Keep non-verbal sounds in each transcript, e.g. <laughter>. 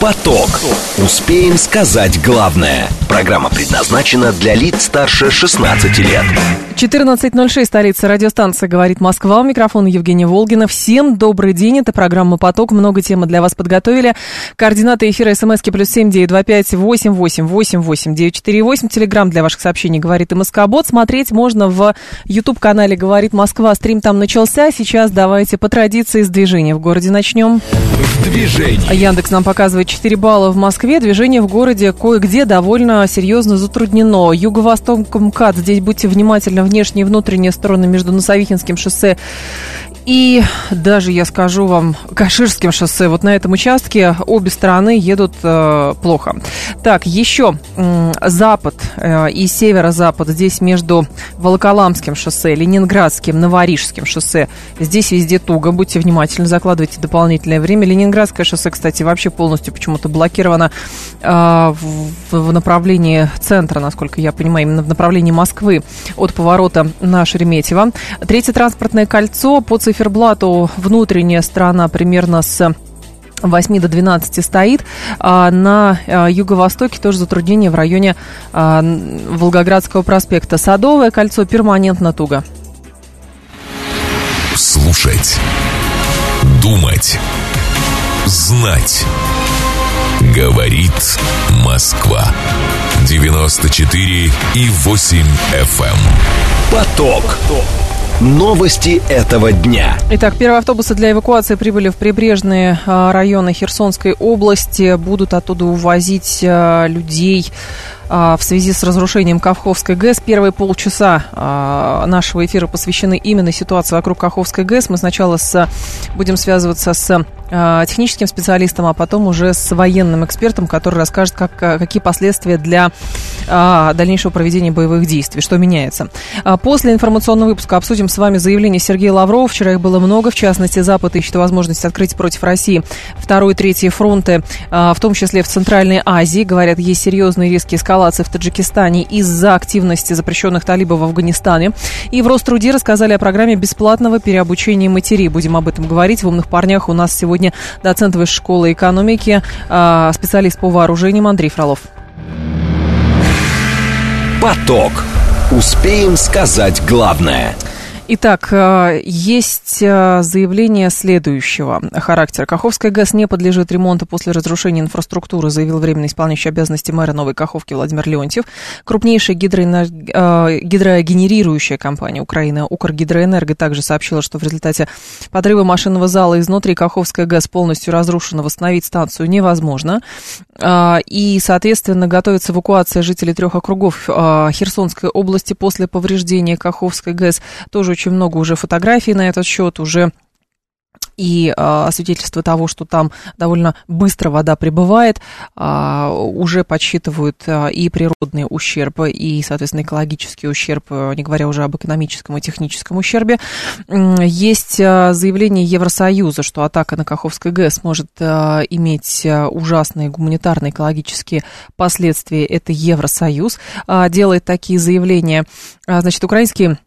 Поток. Успеем сказать главное. Программа предназначена для лиц старше 16 лет. 14.06, столица радиостанция «Говорит Москва». У микрофона Евгения Волгина. Всем добрый день. Это программа «Поток». Много темы для вас подготовили. Координаты эфира смски плюс семь девять два пять восемь восемь восемь восемь девять четыре восемь. Телеграмм для ваших сообщений «Говорит и Москобот». Смотреть можно в YouTube-канале «Говорит Москва». Стрим там начался. Сейчас давайте по традиции с движения в городе начнем. В движении. Яндекс нам показывает 4 балла в Москве. Движение в городе кое-где довольно серьезно затруднено. Юго-восток МКАД. Здесь будьте внимательны. Внешние и внутренние стороны между Носовихинским шоссе и даже, я скажу вам, Каширским шоссе. Вот на этом участке обе стороны едут э, плохо. Так, еще э, запад э, и северо-запад. Здесь между Волоколамским шоссе, Ленинградским, Новорижским шоссе. Здесь везде туго. Будьте внимательны, закладывайте дополнительное время. Ленинградское шоссе, кстати, вообще полностью почему-то блокировано э, в, в направлении центра, насколько я понимаю, именно в направлении Москвы от поворота на Шереметьево. Третье транспортное кольцо по циферблату внутренняя сторона примерно с 8 до 12 стоит. А на а, юго-востоке тоже затруднение в районе а, Волгоградского проспекта. Садовое кольцо перманентно туго. Слушать. Думать. Знать. Говорит Москва. 94 и 8 FM. Эм. Поток. Новости этого дня. Итак, первые автобусы для эвакуации прибыли в прибрежные а, районы Херсонской области. Будут оттуда увозить а, людей в связи с разрушением Каховской ГЭС. Первые полчаса а, нашего эфира посвящены именно ситуации вокруг Каховской ГЭС. Мы сначала с, будем связываться с а, техническим специалистом, а потом уже с военным экспертом, который расскажет, как, какие последствия для дальнейшего проведения боевых действий, что меняется. После информационного выпуска обсудим с вами заявление Сергея Лаврова. Вчера их было много, в частности, Запад ищет возможность открыть против России второй и третий фронты, в том числе в Центральной Азии. Говорят, есть серьезные риски эскалации эскалации в Таджикистане из-за активности запрещенных талибов в Афганистане. И в Роструде рассказали о программе бесплатного переобучения матерей. Будем об этом говорить. В «Умных парнях» у нас сегодня доцент высшей школы экономики, а, специалист по вооружениям Андрей Фролов. Поток. Успеем сказать главное – Итак, э, есть э, заявление следующего характера. Каховская ГЭС не подлежит ремонту после разрушения инфраструктуры, заявил временно исполняющий обязанности мэра Новой Каховки Владимир Леонтьев. Крупнейшая гидроэнер... Э, гидрогенерирующая компания Украины Укргидроэнерго также сообщила, что в результате подрыва машинного зала изнутри Каховская ГЭС полностью разрушена, восстановить станцию невозможно. И, соответственно, готовится эвакуация жителей трех округов Херсонской области после повреждения Каховской ГЭС. Тоже очень много уже фотографий на этот счет, уже и а, свидетельство того, что там довольно быстро вода прибывает, а, уже подсчитывают а, и природные ущербы, и, соответственно, экологический ущерб, не говоря уже об экономическом и техническом ущербе. Есть а, заявление Евросоюза, что атака на Каховской ГЭС может а, иметь а, ужасные гуманитарные экологические последствия. Это Евросоюз а, делает такие заявления. А, значит, украинские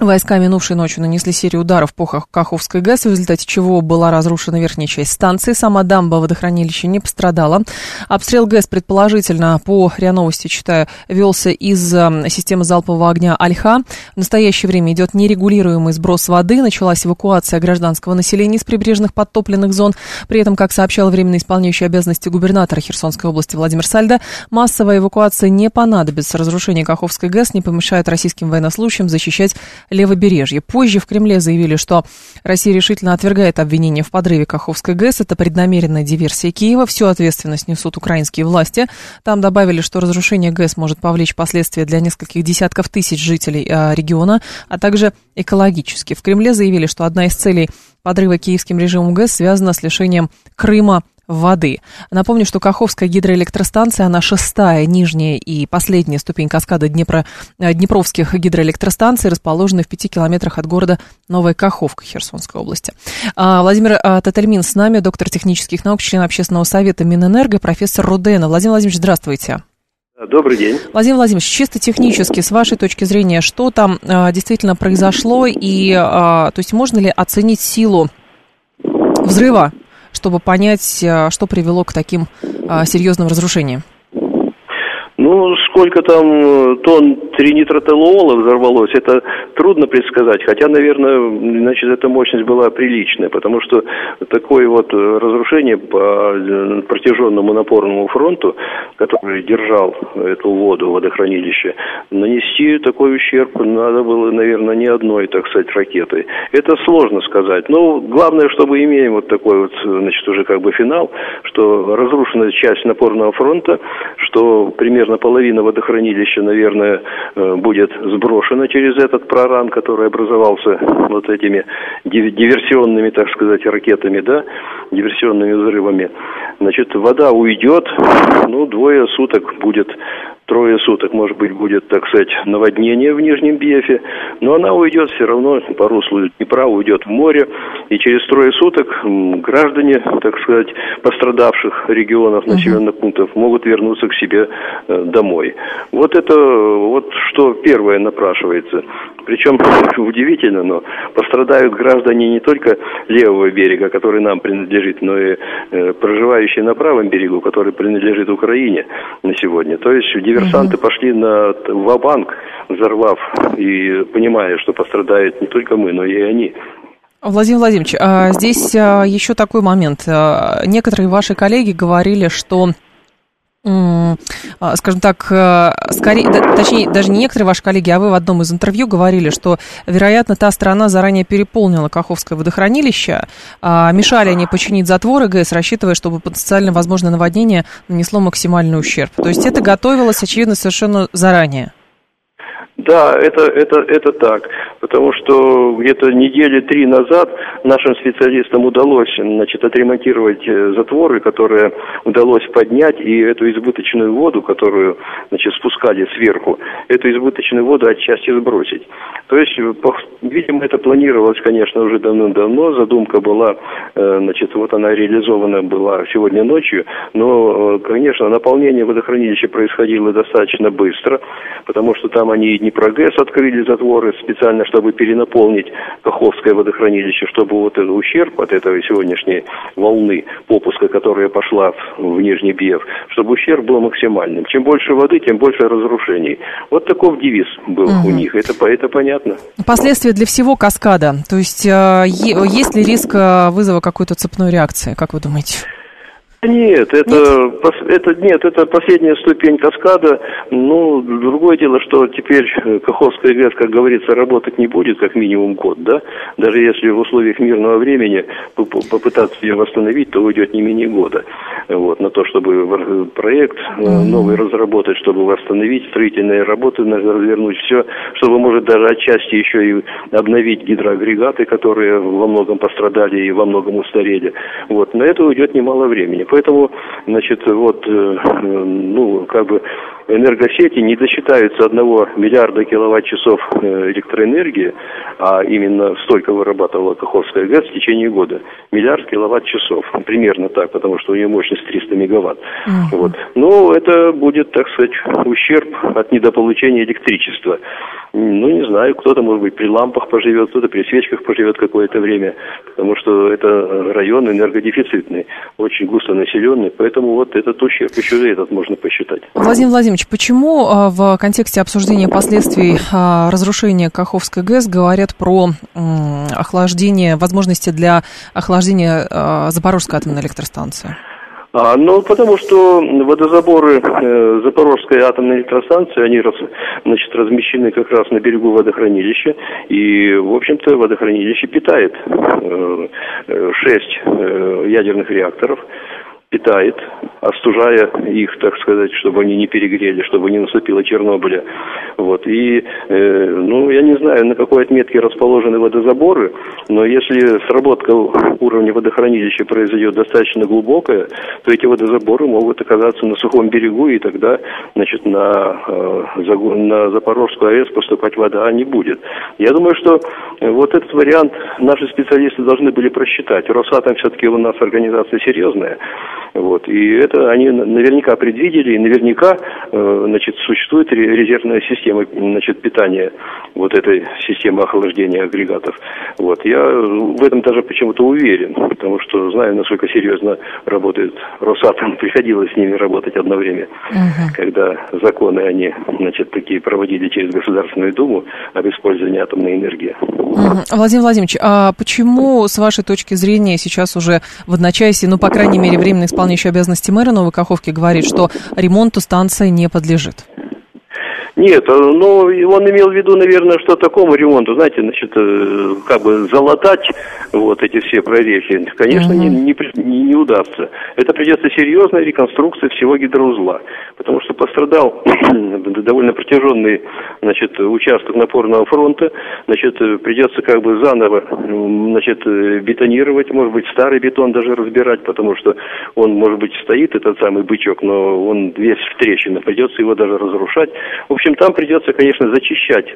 Войска минувшей ночью нанесли серию ударов по Каховской ГЭС, в результате чего была разрушена верхняя часть станции. Сама дамба водохранилища не пострадала. Обстрел ГЭС, предположительно, по РИА Новости, читаю, велся из э, системы залпового огня Альха. В настоящее время идет нерегулируемый сброс воды. Началась эвакуация гражданского населения из прибрежных подтопленных зон. При этом, как сообщал временно исполняющий обязанности губернатора Херсонской области Владимир Сальда, массовая эвакуация не понадобится. Разрушение Каховской ГЭС не помешает российским военнослужащим защищать левобережье. Позже в Кремле заявили, что Россия решительно отвергает обвинения в подрыве Каховской ГЭС. Это преднамеренная диверсия Киева. Всю ответственность несут украинские власти. Там добавили, что разрушение ГЭС может повлечь последствия для нескольких десятков тысяч жителей э, региона, а также экологически. В Кремле заявили, что одна из целей подрыва киевским режимом ГЭС связана с лишением Крыма воды. Напомню, что Каховская гидроэлектростанция, она шестая, нижняя и последняя ступень каскада Днепро, э, Днепровских гидроэлектростанций, расположена в пяти километрах от города Новая Каховка Херсонской области. А, Владимир а, Татальмин с нами, доктор технических наук, член общественного совета Минэнерго, профессор Рудена. Владимир Владимирович, здравствуйте. Добрый день. Владимир Владимирович, чисто технически, с вашей точки зрения, что там э, действительно произошло, и э, то есть можно ли оценить силу взрыва, чтобы понять, э, что привело к таким э, серьезным разрушениям? Ну, сколько там э, тонн тринитротолуола взорвалось, это трудно предсказать. Хотя, наверное, значит, эта мощность была приличная, потому что такое вот э, разрушение по э, протяженному напорному фронту, который держал эту воду, водохранилище, нанести такой ущерб надо было, наверное, не одной, так сказать, ракетой. Это сложно сказать. Но главное, что мы имеем вот такой вот, значит, уже как бы финал, что разрушена часть напорного фронта, что примерно примерно половина водохранилища, наверное, э, будет сброшена через этот проран, который образовался вот этими диверсионными, так сказать, ракетами, да, диверсионными взрывами. Значит, вода уйдет, ну, двое суток будет трое суток, может быть, будет, так сказать, наводнение в Нижнем Биефе, но она уйдет все равно по руслу Днепра, уйдет в море, и через трое суток граждане, так сказать, пострадавших регионов, населенных пунктов могут вернуться к себе э, домой. Вот это вот что первое напрашивается. Причем <laughs> удивительно, но пострадают граждане не только левого берега, который нам принадлежит, но и э, проживающие на правом берегу, который принадлежит Украине на сегодня. То есть диверсанты пошли на ва-банк, взорвав и понимая, что пострадают не только мы, но и они. Владимир Владимирович, а здесь а, еще такой момент. А, некоторые ваши коллеги говорили, что скажем так, э, скорее, точнее, даже не некоторые ваши коллеги, а вы в одном из интервью говорили, что, вероятно, та страна заранее переполнила Каховское водохранилище, а, мешали они починить затворы ГЭС, рассчитывая, чтобы потенциально возможное наводнение нанесло максимальный ущерб. То есть это готовилось, очевидно, совершенно заранее. Да, это, это, это так, потому что где-то недели три назад нашим специалистам удалось значит, отремонтировать э, затворы, которые удалось поднять, и эту избыточную воду, которую значит, спускали сверху, эту избыточную воду отчасти сбросить. То есть, видимо, это планировалось, конечно, уже давно-давно, задумка была, э, значит, вот она реализована была сегодня ночью, но, э, конечно, наполнение водохранилища происходило достаточно быстро, потому что там они Днепрогэс открыли затворы специально, чтобы перенаполнить Каховское водохранилище, чтобы вот этот ущерб от этой сегодняшней волны попуска, которая пошла в, в Нижний Биев, чтобы ущерб был максимальным. Чем больше воды, тем больше разрушений. Вот такой девиз был угу. у них. Это, это понятно. Последствия для всего каскада. То есть э, есть ли риск э, вызова какой-то цепной реакции, как вы думаете? Нет, это, нет? это нет, это последняя ступень каскада. Ну, другое дело, что теперь э, Каховская ГЭС, как говорится, работать не будет как минимум год, да. Даже если в условиях мирного времени попытаться ее восстановить, то уйдет не менее года. Вот, на то, чтобы проект mm-hmm. новый разработать, чтобы восстановить строительные работы, развернуть все, чтобы, может, даже отчасти еще и обновить гидроагрегаты, которые во многом пострадали и во многом устарели. Вот, на это уйдет немало времени. Поэтому, значит, вот, э, ну, как бы энергосети не досчитаются одного миллиарда киловатт-часов э, электроэнергии, а именно столько вырабатывала Каховская ГЭС в течение года. Миллиард киловатт-часов. Примерно так, потому что у нее мощность 300 мегаватт. Uh-huh. Вот. Но это будет, так сказать, ущерб от недополучения электричества. Ну, не знаю, кто-то, может быть, при лампах поживет, кто-то при свечках поживет какое-то время, потому что это район энергодефицитный, очень густо населенный, поэтому вот этот ущерб еще и этот можно посчитать. Владимир Владимирович, почему а, в контексте обсуждения последствий а, разрушения Каховской ГЭС говорят про охлаждение, возможности для охлаждения а, Запорожской атомной электростанции? А, ну, потому что водозаборы э, Запорожской атомной электростанции, они раз, значит, размещены как раз на берегу водохранилища, и, в общем-то, водохранилище питает э, э, шесть э, ядерных реакторов, питает, остужая их, так сказать, чтобы они не перегрели, чтобы не наступило Чернобыля. Вот. И, э, ну, я не знаю, на какой отметке расположены водозаборы, но если сработка уровня водохранилища произойдет достаточно глубокая, то эти водозаборы могут оказаться на сухом берегу, и тогда, значит, на, э, на Запорожскую АЭС поступать вода не будет. Я думаю, что вот этот вариант наши специалисты должны были просчитать. Росатом все-таки у нас организация серьезная, Вот. И это они наверняка предвидели, и наверняка э, значит, существует резервная система значит, питания вот этой системы охлаждения агрегатов. Вот. Я в этом даже почему-то уверен, потому что знаю, насколько серьезно работает Росатом. <laughs> Приходилось с ними работать одно время, угу. когда законы они значит, такие проводили через Государственную Думу об использовании атомной энергии. Угу. Владимир Владимирович, а почему, с вашей точки зрения, сейчас уже в одночасье, ну, по крайней мере, временно исполняющий обязанности мэра Новой Каховки говорит, что ремонту станции не подлежит? Нет, э, ну, он имел в виду, наверное, что такому ремонту, знаете, значит, э, как бы залатать вот эти все прорехи, конечно, угу. не, не, не удастся. Это придется серьезная реконструкция всего гидроузла, потому что пострадал <clears throat> довольно протяженный, значит, участок напорного фронта, значит, придется как бы заново, значит, бетонировать, может быть, старый бетон даже разбирать, потому что он, может быть, стоит, этот самый бычок, но он весь в трещинах, придется его даже разрушать. В общем, там придется, конечно, зачищать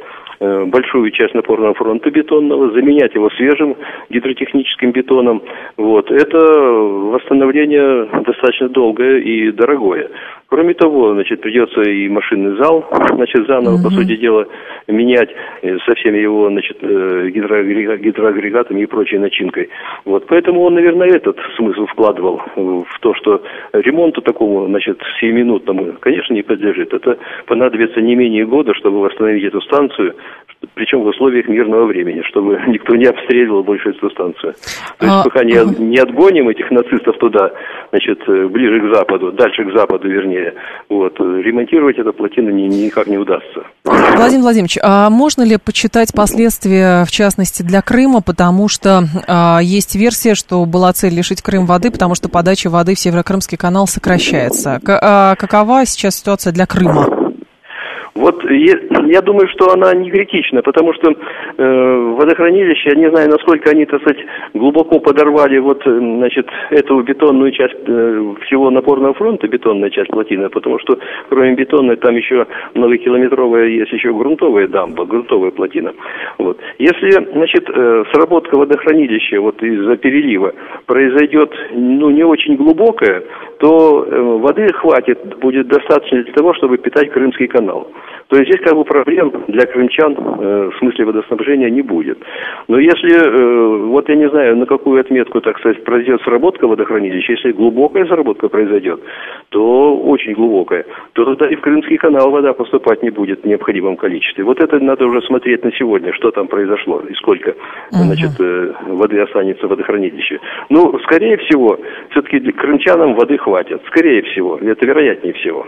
э, большую часть напорного фронта бетонного, заменять его свежим гидротехническим бетоном. Вот. Это восстановление достаточно долгое и дорогое. Кроме того, значит, придется и машинный зал, значит, заново, mm-hmm. по сути дела, менять э, со всеми его, значит, э, гидроагрегатами и прочей начинкой. Вот, поэтому он, наверное, этот смысл вкладывал в то, что ремонту такому, значит, сиюминутному, конечно, не подлежит. Это понадобится не менее года, чтобы восстановить эту станцию, причем в условиях мирного времени, чтобы <laughs> никто не обстреливал больше эту станцию. То есть, а... пока не, не отгоним этих нацистов туда, значит, э, ближе к западу, дальше к западу, вернее, вот, ремонтировать эту плотину ни, никак не удастся. Владимир Владимирович, а можно ли почитать последствия, в частности, для Крыма, потому что а, есть версия, что была цель лишить Крым воды, потому что подача воды в Северокрымский канал сокращается. К, а, какова сейчас ситуация для Крыма? Вот я думаю, что она не критична, потому что э, водохранилище, я не знаю, насколько они, так сказать, глубоко подорвали вот, э, значит, эту бетонную часть э, всего напорного фронта, бетонная часть плотины, потому что кроме бетонной там еще многокилометровая есть еще грунтовая дамба, грунтовая плотина. Вот. Если, значит, э, сработка водохранилища вот из-за перелива произойдет, ну, не очень глубокая, то э, воды хватит, будет достаточно для того, чтобы питать Крымский канал. То есть здесь как бы проблем для крымчан э, в смысле водоснабжения не будет. Но если, э, вот я не знаю, на какую отметку, так сказать, произойдет сработка водохранилища, если глубокая сработка произойдет, то очень глубокая, то тогда и в Крымский канал вода поступать не будет в необходимом количестве. Вот это надо уже смотреть на сегодня, что там произошло и сколько, значит, э, воды останется в водохранилище. Ну, скорее всего, все-таки крымчанам воды хватит. Скорее всего, это вероятнее всего.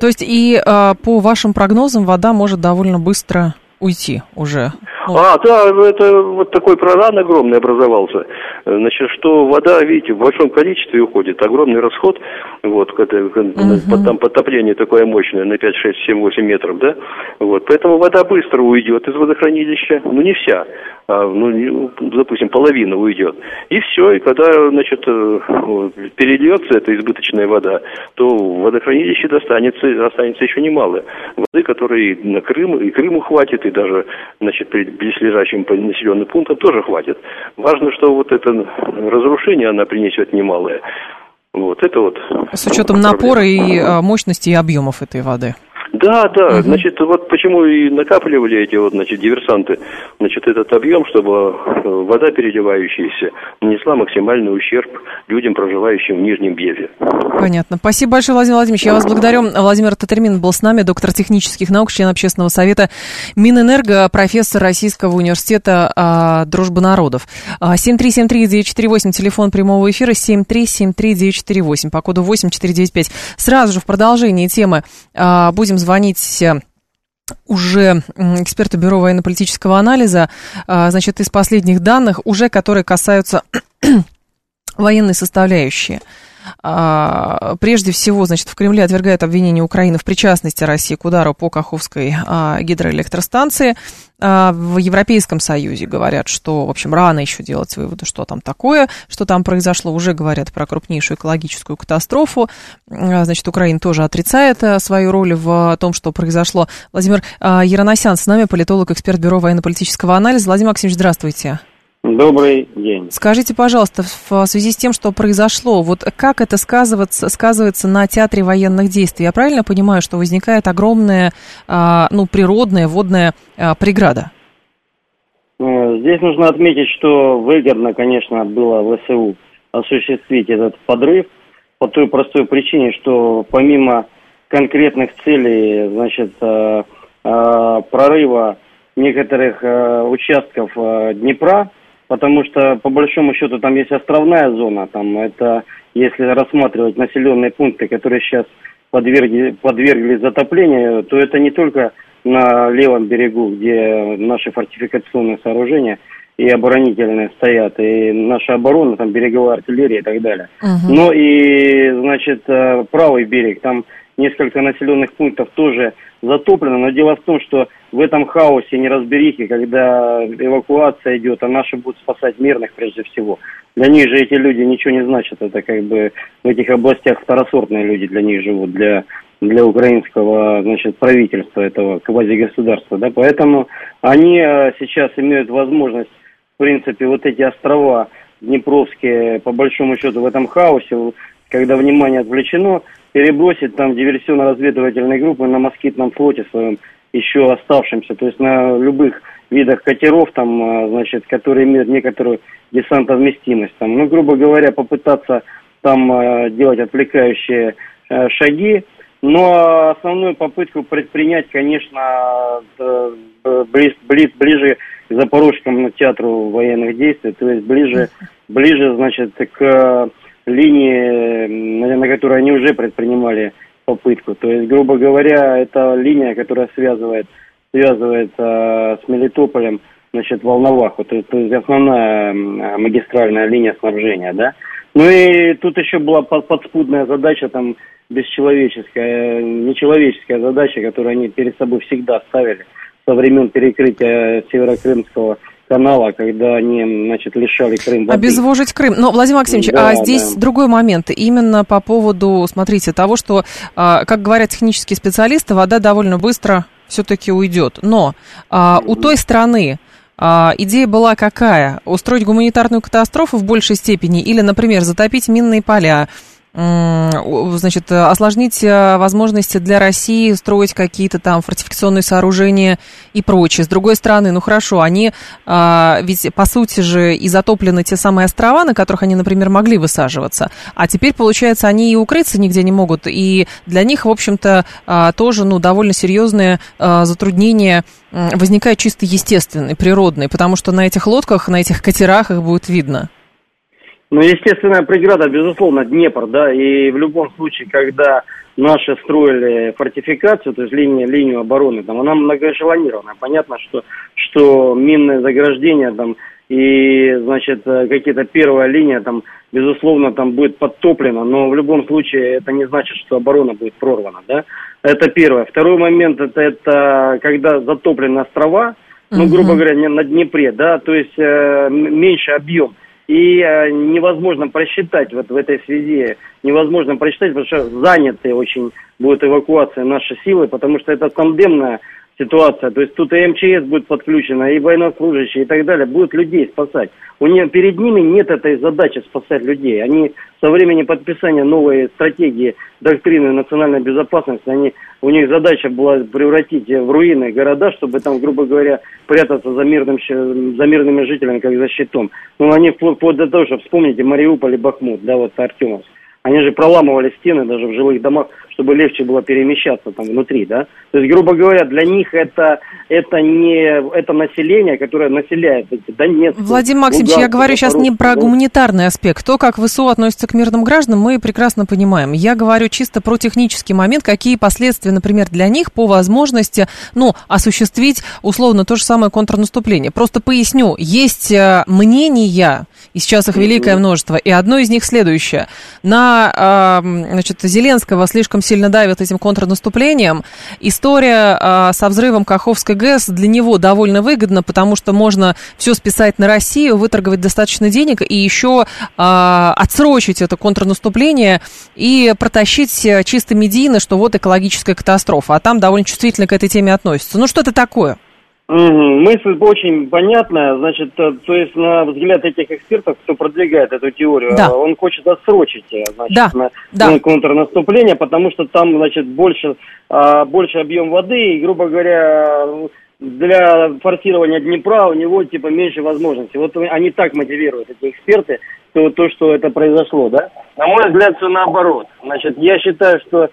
То есть и э, по вашим прогнозам вода может довольно быстро уйти уже. Ну. А, да, это вот такой проран огромный образовался. Значит, что вода, видите, в большом количестве уходит, огромный расход, вот, это, угу. там потопление такое мощное на 5, 6, 7, 8 метров, да, вот, поэтому вода быстро уйдет из водохранилища, ну не вся, а, ну, допустим, половина уйдет. И все, и когда, значит, э, перельется эта избыточная вода, то в водохранилище достанется, останется еще немало воды, которой на Крым, и Крыму хватит, и даже, значит, близлежащим населенным пунктам тоже хватит. Важно, что вот это разрушение она принесет немалое. Вот это вот. С учетом напора и а, мощности и объемов этой воды. Да, да, угу. значит, вот почему и накапливали эти вот, значит, диверсанты, значит, этот объем, чтобы э, вода, переливающаяся, нанесла максимальный ущерб людям, проживающим в Нижнем Беве. Понятно. Спасибо большое, Владимир Владимирович. Я вас благодарю. Владимир Татармин был с нами, доктор технических наук, член общественного совета Минэнерго, профессор Российского университета а, Дружбы народов. 7373948, а, телефон прямого эфира 7373948, по коду 8495. Сразу же в продолжении темы а, будем звонить э, уже эксперты Бюро военно-политического анализа, а, значит, из последних данных, уже которые касаются <clears throat> военной составляющей. А, прежде всего, значит, в Кремле отвергают обвинение Украины в причастности России к удару по Каховской а, гидроэлектростанции. А, в Европейском Союзе говорят, что, в общем, рано еще делать выводы, что там такое, что там произошло. Уже говорят про крупнейшую экологическую катастрофу. Значит, Украина тоже отрицает свою роль в том, что произошло. Владимир Яроносян с нами, политолог, эксперт Бюро военно-политического анализа. Владимир Максимович, здравствуйте. Добрый день. Скажите, пожалуйста, в связи с тем, что произошло, вот как это сказывается, сказывается на театре военных действий? Я правильно понимаю, что возникает огромная, а, ну, природная водная а, преграда? Э, здесь нужно отметить, что выгодно, конечно, было ВСУ осуществить этот подрыв по той простой причине, что помимо конкретных целей, значит, э, э, прорыва некоторых участков Днепра, потому что по большому счету там есть островная зона, там это если рассматривать населенные пункты, которые сейчас подвергли, подверглись затоплению, то это не только на левом берегу, где наши фортификационные сооружения и оборонительные стоят, и наша оборона, там береговая артиллерия и так далее. Uh-huh. Но и, значит, э, правый берег, там несколько населенных пунктов тоже затоплено, но дело в том, что в этом хаосе неразберихи, когда эвакуация идет, а наши будут спасать мирных прежде всего. Для них же эти люди ничего не значат, это как бы в этих областях второсортные люди для них живут, для для украинского значит, правительства этого квазигосударства. Да? Поэтому они э, сейчас имеют возможность, в принципе, вот эти острова Днепровские, по большому счету, в этом хаосе, когда внимание отвлечено, перебросить там диверсионно-разведывательные группы на москитном флоте своем, еще оставшимся, то есть на любых видах катеров, там, э, значит, которые имеют некоторую десантовместимость. Там, ну, грубо говоря, попытаться там э, делать отвлекающие шаги, но основную попытку предпринять, конечно, близ, близ, ближе к Запорожскому театру военных действий, то есть ближе, ближе, значит, к линии, на которой они уже предпринимали попытку. То есть, грубо говоря, это линия, которая связывает, связывает э, с Мелитополем, значит, Волноваху, то, то есть основная магистральная линия снабжения, да. Ну и тут еще была подспудная задача там бесчеловеческая, нечеловеческая задача, которую они перед собой всегда ставили со времен перекрытия Северокрымского канала, когда они, значит, лишали Крым воды. Обезвожить Крым. Но, Владимир Максимович, да, а здесь да. другой момент. Именно по поводу, смотрите, того, что, а, как говорят технические специалисты, вода довольно быстро все-таки уйдет. Но а, у той страны, а, идея была какая? Устроить гуманитарную катастрофу в большей степени или, например, затопить минные поля, значит, осложнить э, возможности для России строить какие-то там фортификационные сооружения и прочее. С другой стороны, ну хорошо, они а, ведь по сути же и затоплены те самые острова, на которых они, например, могли высаживаться, а теперь, получается, они и укрыться нигде не могут, и для них, в общем-то, а, тоже, ну, довольно серьезные а, затруднения возникают чисто естественные, природные, потому что на этих лодках, на этих катерах их будет видно. Ну, естественная преграда, безусловно, Днепр, да, и в любом случае, когда наши строили фортификацию, то есть линию, линию обороны, там, она многоэшелонированная. Понятно, что, что минное заграждение там и, значит, какие-то первая линия там, безусловно, там будет подтоплена, но в любом случае это не значит, что оборона будет прорвана, да. Это первое. Второй момент, это, это когда затоплены острова, ну, грубо говоря, на Днепре, да, то есть э, меньше объем и э, невозможно просчитать вот в этой связи, невозможно просчитать, потому что заняты очень будет эвакуация наши силы, потому что это тандемная ситуация. То есть тут и МЧС будет подключена, и военнослужащие, и так далее, будут людей спасать. У них, перед ними нет этой задачи спасать людей. Они со времени подписания новой стратегии доктрины национальной безопасности, они, у них задача была превратить в руины города, чтобы там, грубо говоря, прятаться за, мирным, за мирными жителями, как за щитом. Ну, они вплоть до того, что вспомните Мариуполь и Бахмут, да, вот Артемовск. Они же проламывали стены даже в жилых домах, чтобы легче было перемещаться там внутри, да. То есть, грубо говоря, для них это, это не это население, которое населяет эти Донецк. Владимир Максимович, Луганск, я говорю сейчас не про гуманитарный аспект. То, как ВСУ относится к мирным гражданам, мы прекрасно понимаем. Я говорю чисто про технический момент, какие последствия, например, для них по возможности, ну, осуществить условно то же самое контрнаступление. Просто поясню, есть э, мнения, и сейчас их великое множество, и одно из них следующее. На, значит, Зеленского слишком сильно давят этим контрнаступлением. История э, со взрывом Каховской ГЭС для него довольно выгодна, потому что можно все списать на Россию, выторговать достаточно денег и еще э, отсрочить это контрнаступление и протащить чисто медийно, что вот экологическая катастрофа. А там довольно чувствительно к этой теме относятся. Ну, что это такое? Мысль очень понятная. Значит, э, то есть на взгляд этих экспертов, кто продвигает эту теорию, да. он хочет отсрочить э, значит, да. На, да. на контрнаступление, потому что там, значит, больше, а, больше объем воды, и, грубо говоря, для форсирования Днепра у него типа меньше возможностей. Вот они так мотивируют, эти эксперты, то, то что это произошло, да? На мой взгляд, все наоборот. Значит, я считаю, что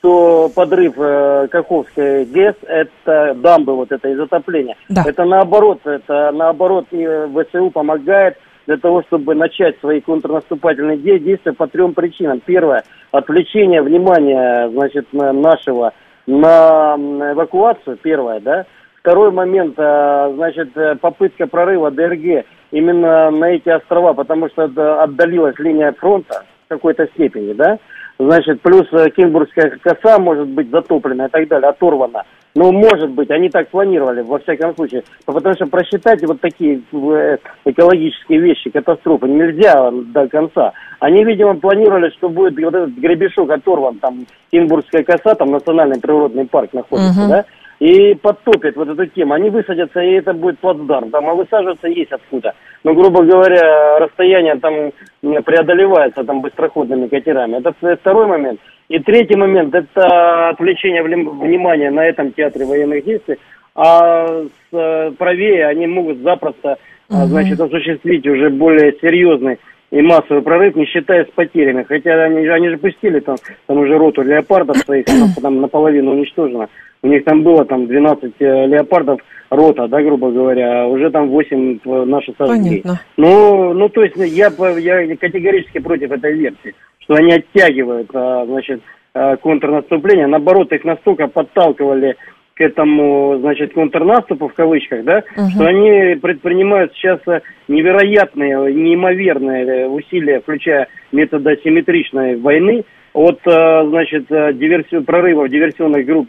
что подрыв э, Каховской ГЭС, это дамбы, вот это и затопление, да. это наоборот, это наоборот и ВСУ помогает для того, чтобы начать свои контрнаступательные действия по трем причинам. Первое, отвлечение внимания, значит, нашего на эвакуацию, первое, да. Второй момент, э, значит, попытка прорыва ДРГ именно на эти острова, потому что отдалилась линия фронта в какой-то степени, да значит, плюс э, Кенбургская коса может быть затоплена и так далее, оторвана. Ну, может быть, они так планировали, во всяком случае. Потому что просчитать вот такие э, экологические вещи, катастрофы, нельзя до конца. Они, видимо, планировали, что будет вот этот гребешок оторван, там, Кенбургская коса, там, национальный природный парк находится, uh-huh. да? И подтопят вот эту тему. Они высадятся, и это будет плацдарм. Там, а высаживаться есть откуда. Но, грубо говоря, расстояние там преодолевается там быстроходными катерами. Это второй момент. И третий момент – это отвлечение внимания на этом театре военных действий. А с, э, правее они могут запросто, угу. значит, осуществить уже более серьезный и массовый прорыв, не считая с потерями. Хотя они, они же пустили там, там уже роту леопардов своих, там наполовину уничтожено. У них там было там 12 э, леопардов рота, да, грубо говоря, а уже там 8 наши сожгли. Понятно. Ну, ну, то есть я, я категорически против этой версии, что они оттягивают, а, значит, а, контрнаступление. Наоборот, их настолько подталкивали к этому, значит, контрнаступу в кавычках, да, угу. что они предпринимают сейчас невероятные, неимоверные усилия, включая методы асимметричной войны, от, значит, диверсию, прорывов диверсионных групп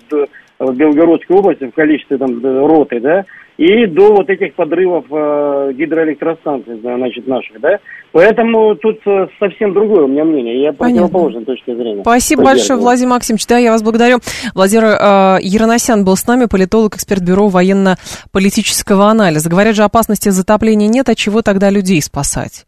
в Белгородской области в количестве там роты, да, и до вот этих подрывов э, гидроэлектростанций, значит, наших, да. Поэтому тут э, совсем другое у меня мнение. Я противоположной точки зрения. Спасибо большое, Владимир Максимович. Да, я вас благодарю. Владимир э, Яроносян был с нами, политолог, эксперт бюро военно-политического анализа. Говорят же, опасности затопления нет, а чего тогда людей спасать?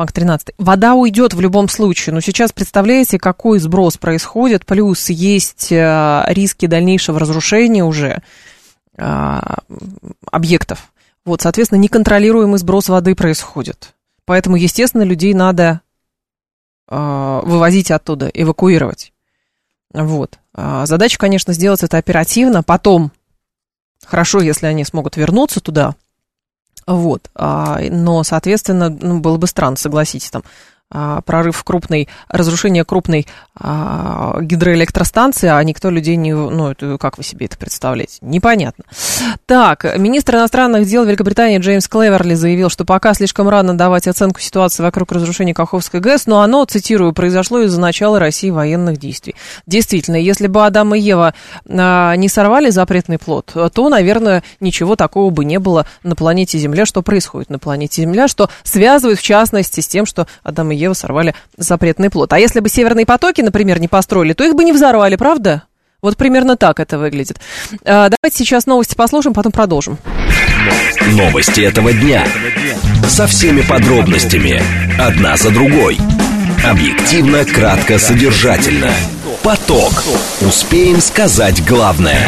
Пункт 13. Вода уйдет в любом случае, но сейчас представляете, какой сброс происходит, плюс есть э, риски дальнейшего разрушения уже э, объектов. Вот, соответственно, неконтролируемый сброс воды происходит. Поэтому, естественно, людей надо э, вывозить оттуда, эвакуировать. Вот. Задача, конечно, сделать это оперативно. Потом, хорошо, если они смогут вернуться туда, вот. А, но, соответственно, ну, было бы странно, согласитесь, там, прорыв крупной, разрушение крупной а, гидроэлектростанции, а никто людей не... Ну, это, как вы себе это представляете? Непонятно. Так, министр иностранных дел Великобритании Джеймс Клеверли заявил, что пока слишком рано давать оценку ситуации вокруг разрушения Каховской ГЭС, но оно, цитирую, произошло из-за начала России военных действий. Действительно, если бы Адам и Ева а, не сорвали запретный плод, то, наверное, ничего такого бы не было на планете Земля, что происходит на планете Земля, что связывает, в частности, с тем, что Адам и Ева сорвали запретный плод. А если бы северные потоки, например, не построили, то их бы не взорвали, правда? Вот примерно так это выглядит. А, давайте сейчас новости послушаем, потом продолжим. Новости этого дня. Со всеми подробностями. Одна за другой. Объективно, кратко, содержательно. Поток. Успеем сказать главное.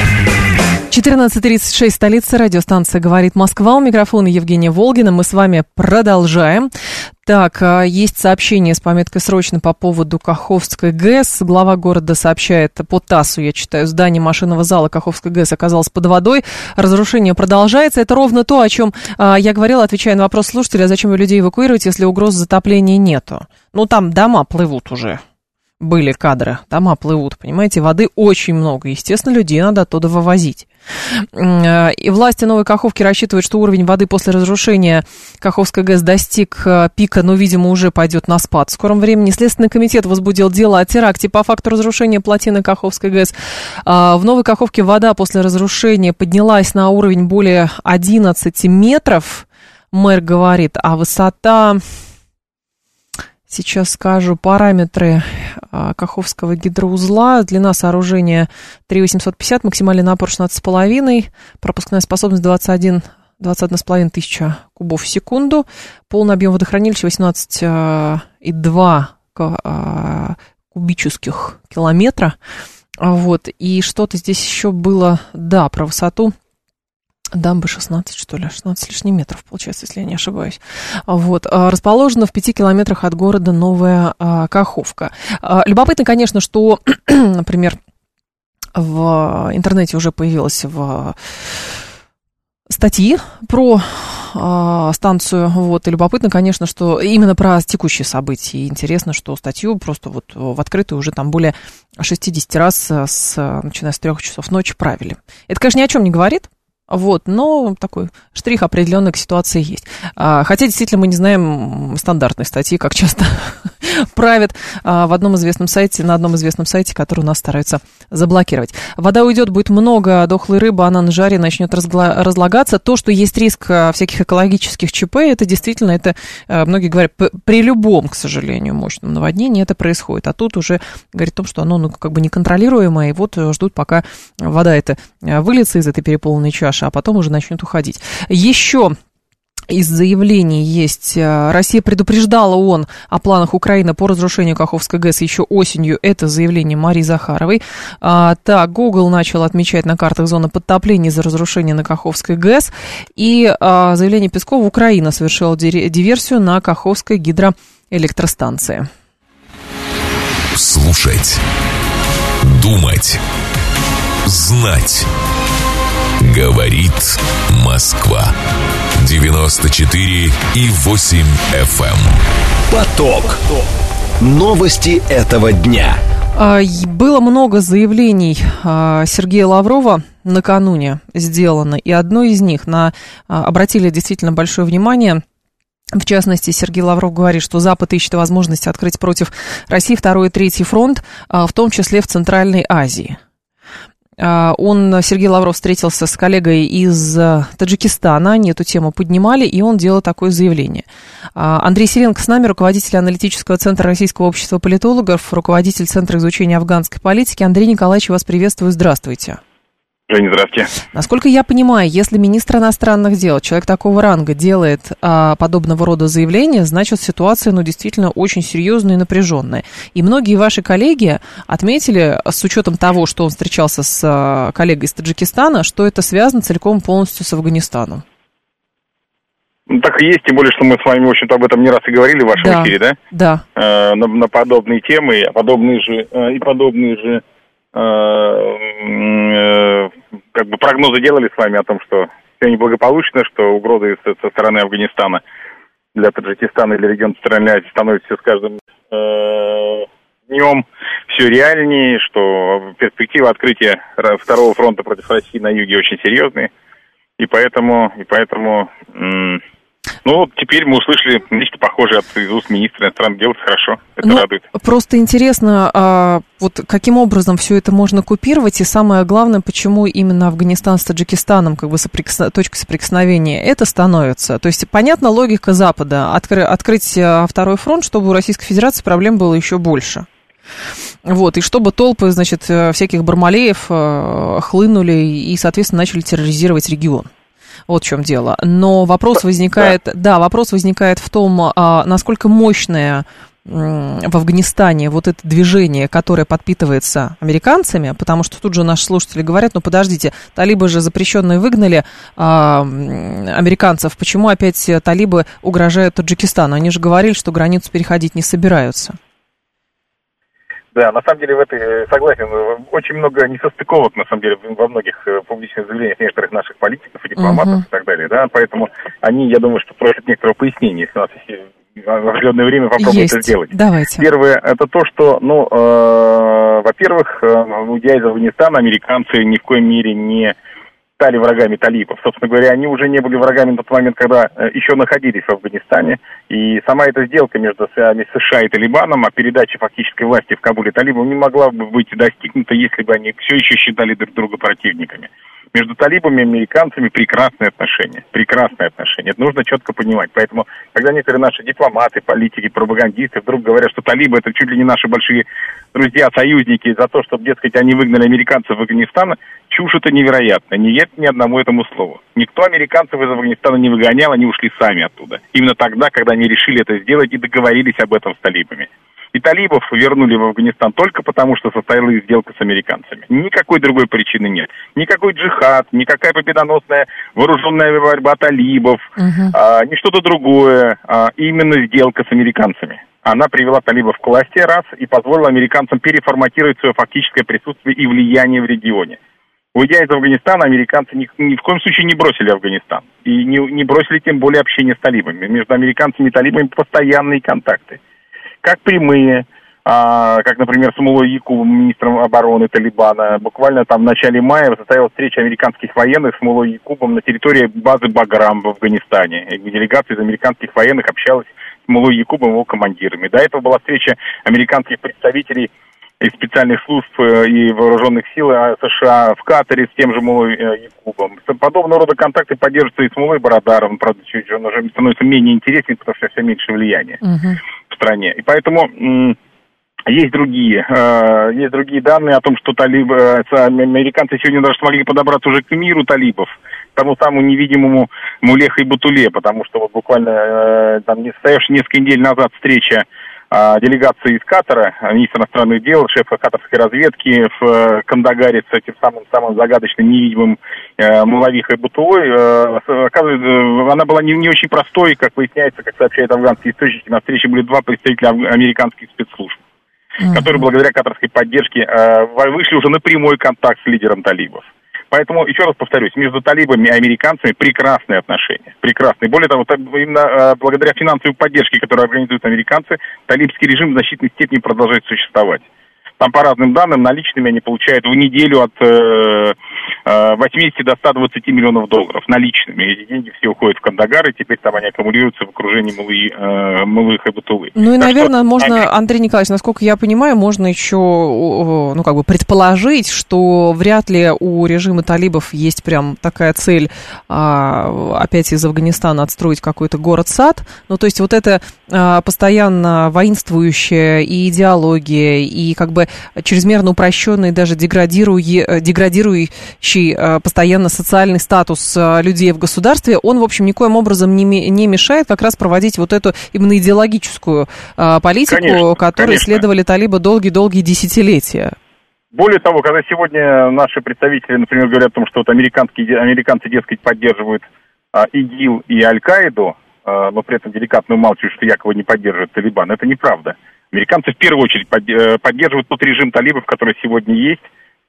14.36, столица, радиостанция «Говорит Москва». У микрофона Евгения Волгина. Мы с вами продолжаем. Так, а, есть сообщение с пометкой «Срочно» по поводу Каховской ГЭС. Глава города сообщает по ТАССу, я читаю, здание машинного зала Каховской ГЭС оказалось под водой. Разрушение продолжается. Это ровно то, о чем а, я говорила, отвечая на вопрос слушателя, зачем вы людей эвакуировать, если угроз затопления нету. Ну, там дома плывут уже были кадры, дома плывут, понимаете, воды очень много, естественно, людей надо оттуда вывозить. И власти Новой Каховки рассчитывают, что уровень воды после разрушения Каховской ГЭС достиг э, пика, но, видимо, уже пойдет на спад в скором времени. Следственный комитет возбудил дело о теракте по факту разрушения плотины Каховской ГЭС. А, в Новой Каховке вода после разрушения поднялась на уровень более 11 метров, мэр говорит, а высота Сейчас скажу параметры а, Каховского гидроузла. Длина сооружения 3850, максимальный напор 16,5, пропускная способность 21 21,5 тысяча кубов в секунду, полный объем водохранилища 18,2 а, кубических километра. Вот, и что-то здесь еще было, да, про высоту дамбы 16, что ли, 16 лишних метров, получается, если я не ошибаюсь. Вот. А, расположена в 5 километрах от города Новая а, Каховка. А, любопытно, конечно, что, <clears throat> например, в интернете уже появилась в статьи про э, станцию. Вот, и любопытно, конечно, что именно про текущие события. И интересно, что статью просто вот в открытую уже там более 60 раз, с, начиная с трех часов ночи, правили. Это, конечно, ни о чем не говорит, вот, но такой штрих определенной к ситуации есть. А, хотя действительно мы не знаем стандартной статьи, как часто <laughs> правят а, в одном известном сайте, на одном известном сайте, который у нас стараются заблокировать. Вода уйдет, будет много дохлой рыбы, она на жаре начнет разгла- разлагаться. То, что есть риск а, всяких экологических ЧП, это действительно, это многие говорят, при любом, к сожалению, мощном наводнении это происходит. А тут уже говорит о том, что оно ну, как бы неконтролируемое, и вот ждут, пока вода это выльется из этой переполненной чаши, а потом уже начнет уходить. Еще из заявлений есть. Э, Россия предупреждала ООН о планах Украины по разрушению Каховской ГЭС еще осенью. Это заявление Марии Захаровой. А, так, Google начал отмечать на картах зоны подтопления за разрушение на Каховской ГЭС. И а, заявление Пескова, Украина совершила диверсию на Каховской гидроэлектростанции. Слушать. Думать. Знать. Говорит Москва. 94 и 8 FM. Эм. Поток. Новости этого дня. А, было много заявлений а, Сергея Лаврова накануне сделано, и одно из них на, а, обратили действительно большое внимание в частности, Сергей Лавров говорит, что Запад ищет возможность открыть против России второй и третий фронт, в том числе в Центральной Азии. А, он, Сергей Лавров, встретился с коллегой из э, Таджикистана, они эту тему поднимали, и он делал такое заявление. А, Андрей Сиренко с нами, руководитель аналитического центра Российского общества политологов, руководитель Центра изучения афганской политики. Андрей Николаевич, вас приветствую, здравствуйте. Женя, здравствуйте. Насколько я понимаю, если министр иностранных дел, человек такого ранга, делает а, подобного рода заявления, значит ситуация, ну, действительно очень серьезная и напряженная. И многие ваши коллеги отметили, с учетом того, что он встречался с а, коллегой из Таджикистана, что это связано целиком полностью с Афганистаном. Ну, так и есть, тем более, что мы с вами, в общем-то, об этом не раз и говорили в вашем да, эфире, да? Да. Э, на, на подобные темы, подобные же, э, и подобные же э, как бы прогнозы делали с вами о том, что все неблагополучно, что угрозы со, стороны Афганистана для Таджикистана или региона Центральной Азии становятся с каждым э, днем все реальнее, что перспектива открытия второго фронта против России на юге очень серьезные. И поэтому, и поэтому ну, теперь мы услышали нечто похожее от уст министра иностранных дел, это хорошо, это ну, радует. Просто интересно, а, вот каким образом все это можно купировать, и самое главное, почему именно Афганистан с Таджикистаном, как бы соприкос... точкой соприкосновения, это становится. То есть, понятна логика Запада, откры... открыть а, второй фронт, чтобы у Российской Федерации проблем было еще больше. Вот, и чтобы толпы, значит, э, всяких бармалеев э, хлынули и, соответственно, начали терроризировать регион. Вот в чем дело. Но вопрос возникает, да, да вопрос возникает в том, а, насколько мощное в Афганистане вот это движение, которое подпитывается американцами, потому что тут же наши слушатели говорят, ну подождите, талибы же запрещенные выгнали а, американцев, почему опять талибы угрожают Таджикистану? Они же говорили, что границу переходить не собираются. Да, на самом деле в этой э, согласен. Очень много несостыковок, на самом деле, во многих э, публичных заявлениях некоторых наших политиков и дипломатов uh-huh. и так далее. Да, поэтому они, я думаю, что просят некоторого пояснения, если у нас есть в определенное время попробуем это сделать. Давайте. Первое, это то, что, ну, э, во-первых, э, уйдя из Афганистана, американцы ни в коей мере не стали врагами талибов. Собственно говоря, они уже не были врагами на тот момент, когда э, еще находились в Афганистане. И сама эта сделка между США и Талибаном о передаче фактической власти в Кабуле талибам не могла бы быть достигнута, если бы они все еще считали друг друга противниками. Между талибами и американцами прекрасные отношения. Прекрасные отношения. Это нужно четко понимать. Поэтому, когда некоторые наши дипломаты, политики, пропагандисты вдруг говорят, что талибы это чуть ли не наши большие друзья, союзники, за то, чтобы, дескать, они выгнали американцев в Афганистан, чушь это невероятно. Не нет ни одному этому слову. Никто американцев из Афганистана не выгонял, они ушли сами оттуда. Именно тогда, когда они решили это сделать и договорились об этом с талибами. И талибов вернули в Афганистан только потому, что состоялась сделка с американцами. Никакой другой причины нет. Никакой джихад, никакая победоносная вооруженная борьба талибов, uh-huh. а, ни что-то другое. А, именно сделка с американцами. Она привела талибов к власти раз и позволила американцам переформатировать свое фактическое присутствие и влияние в регионе. Уйдя из Афганистана, американцы ни, ни в коем случае не бросили Афганистан. И не, не бросили тем более общение с талибами. Между американцами и талибами постоянные контакты как прямые, а, как, например, с Якубом, министром обороны Талибана. Буквально там в начале мая состоялась встреча американских военных с Мулой Якубом на территории базы Баграм в Афганистане. Делегация из американских военных общалась с Мулой Якубом и его командирами. До этого была встреча американских представителей из специальных служб э, и вооруженных сил э, США в Катаре с тем же Мулой э, Якубом. Подобного рода контакты поддерживаются и с Мулой Барадаром, правда, чуть он уже становится менее интересен, потому что все меньше влияния. Uh-huh в стране. И поэтому есть другие, э, есть другие данные о том, что талибы, американцы сегодня даже смогли подобраться уже к миру талибов, к тому самому невидимому Мулеха и Батуле, потому что вот буквально там состоявшая несколько недель назад встреча делегации из Катара, министр иностранных дел, шефа катарской разведки в Кандагаре с этим самым самым загадочным невидимым э, Мулавихой Бутулой, э, оказывается, она была не, не очень простой, как выясняется, как сообщают афганские источники, на встрече были два представителя американских спецслужб, mm-hmm. которые благодаря катарской поддержке э, вышли уже на прямой контакт с лидером талибов. Поэтому, еще раз повторюсь, между талибами и американцами прекрасные отношения. Прекрасные. Более того, именно э, благодаря финансовой поддержке, которую организуют американцы, талибский режим в значительной степени продолжает существовать. Там по разным данным наличными они получают в неделю от э, 80 э, до 120 миллионов долларов наличными. Эти деньги все уходят в Кандагар, и теперь там они аккумулируются в окружении Малы, э, Малых и Батулы. Ну и, так наверное, что, можно. Андрей Николаевич, насколько я понимаю, можно еще, ну, как бы предположить, что вряд ли у режима талибов есть прям такая цель а, опять из Афганистана отстроить какой-то город-сад. Ну, то есть вот это а, постоянно воинствующая и идеология, и как бы чрезмерно упрощенный, даже деградирующий, деградирующий а, постоянно социальный статус а, людей в государстве, он, в общем, никоим образом не, не мешает как раз проводить вот эту именно идеологическую политику, конечно, которой конечно. следовали талибы долгие-долгие десятилетия. Более того, когда сегодня наши представители, например, говорят о том, что вот американские, американцы, дескать, поддерживают а, ИГИЛ и Аль-Каиду, а, но при этом деликатно умалчивают, что якобы не поддерживают Талибан, это неправда. Американцы в первую очередь э, поддерживают тот режим талибов, который сегодня есть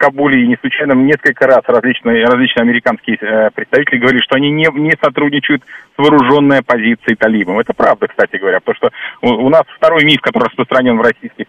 Кабуле. И не случайно несколько раз различные, различные американские э, представители говорили, что они не, не сотрудничают с вооруженной оппозицией талибам. Это правда, кстати говоря, потому что у, у нас второй миф, который распространен в российских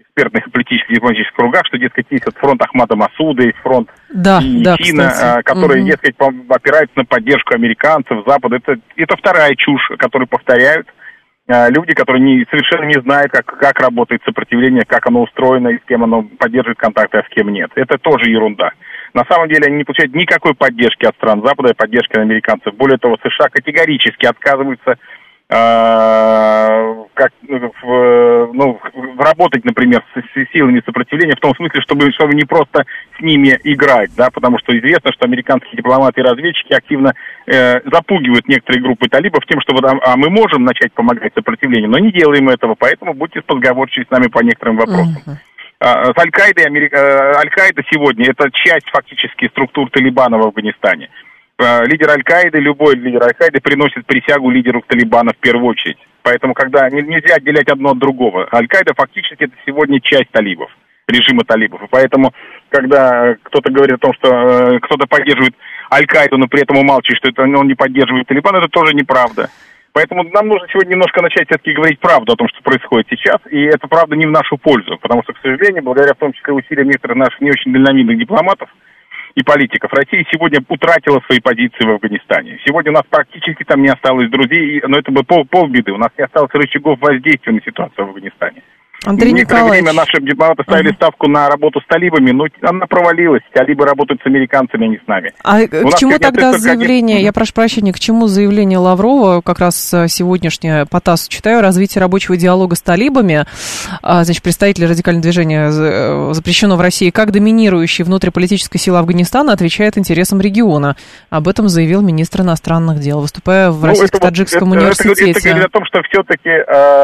экспертных политических и дипломатических кругах, что, дескать, есть вот фронт Ахмада Масуда, есть фронт да, да, Чина, которые, угу. дескать, опираются на поддержку американцев, Запада. Это, это вторая чушь, которую повторяют а, люди, которые не, совершенно не знают, как, как работает сопротивление, как оно устроено и с кем оно поддерживает контакты, а с кем нет. Это тоже ерунда. На самом деле они не получают никакой поддержки от стран Запада, поддержки от американцев. Более того, США категорически отказываются как, в, ну, работать, например, с, с силами сопротивления, в том смысле, чтобы, чтобы не просто с ними играть, да, потому что известно, что американские дипломаты и разведчики активно э, запугивают некоторые группы талибов тем, что а, а мы можем начать помогать сопротивлению, но не делаем этого, поэтому будьте сговорчивы с нами по некоторым вопросам. Uh-huh. С Аль-Каидой, Америка, э, Аль-Каида сегодня это часть фактически структур Талибана в Афганистане. Э, лидер Аль-Каиды, любой лидер Аль-Каиды приносит присягу лидеру Талибана в первую очередь. Поэтому, когда нельзя отделять одно от другого. Аль-Каида фактически это сегодня часть талибов, режима талибов. И поэтому, когда кто-то говорит о том, что э, кто-то поддерживает Аль-Каиду, но при этом умалчивает, что это он не поддерживает Талибан, это тоже неправда. Поэтому нам нужно сегодня немножко начать все-таки говорить правду о том, что происходит сейчас, и это правда не в нашу пользу, потому что, к сожалению, благодаря в том числе усилиям некоторых наших не очень дальновидных дипломатов, и политиков. Россия сегодня утратила свои позиции в Афганистане. Сегодня у нас практически там не осталось друзей, но это бы пол, полбеды. У нас не осталось рычагов воздействия на ситуацию в Афганистане. Андрей Некоторое Николаевич. время наши дипломаты ставили Мгм. ставку на работу с талибами, но она провалилась. Талибы работают с американцами, а не с нами. А У к чему тогда это только один- заявление, я прошу прощения, к чему заявление Лаврова, как раз э, сегодняшнее по ТАССу читаю, развитие рабочего диалога с талибами, а, значит, представители радикального движения э, запрещено в России, как доминирующей внутриполитической силы Афганистана отвечает интересам региона. Об этом заявил министр иностранных дел, выступая в Ну, это Российско-Таджикском это- это университете. Это говорит о том, что все-таки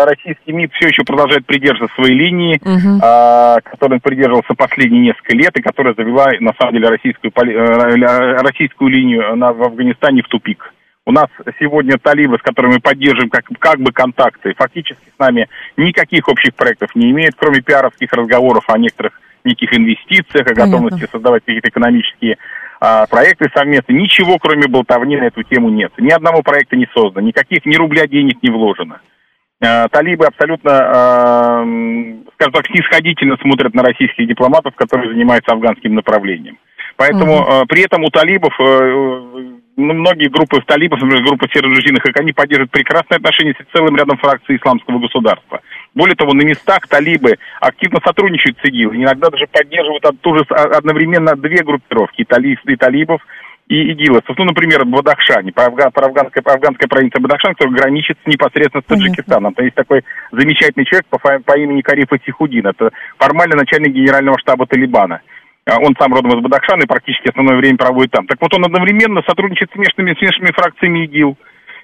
российский МИД все еще продолжает придерживаться своей линии, Мгм. а, которой он придерживался последние несколько лет, и которая завела, на самом деле, российскую, э, российскую линию на- в Афганистане в тупик. У нас сегодня талибы, с которыми мы поддерживаем как, как бы контакты, фактически с нами никаких общих проектов не имеют, кроме пиаровских разговоров о некоторых неких инвестициях, о Понятно. готовности создавать какие-то экономические а, проекты совместно. Ничего, кроме болтовни на эту тему нет. Ни одного проекта не создано, никаких ни рубля денег не вложено. А, Талибы абсолютно, м, скажем так, снисходительно смотрят на российских дипломатов, которые занимаются афганским направлением. Поэтому а, при этом у талибов, э, ну, многие группы талибов, например, группа серо-дружинных, они поддерживают прекрасные отношения с целым рядом фракций исламского государства. Более того, на местах талибы активно сотрудничают с ИГИЛ, иногда даже поддерживают от- тоже а- одновременно две группировки, и, талиб, и талибов, и ИГИЛовцев. Ну, например, в Бадахшане, по афга- по афганской, по афганской провинции Бадахшан, которая граничит непосредственно с. Таджикистаном. Там есть такой замечательный человек по, по имени Кариф Сихудин. Это формально начальник генерального штаба Талибана. А Он сам родом из Бадахшана и практически основное время проводит там. Так вот, он одновременно сотрудничает с смешанными, смешанными фракциями ИГИЛ.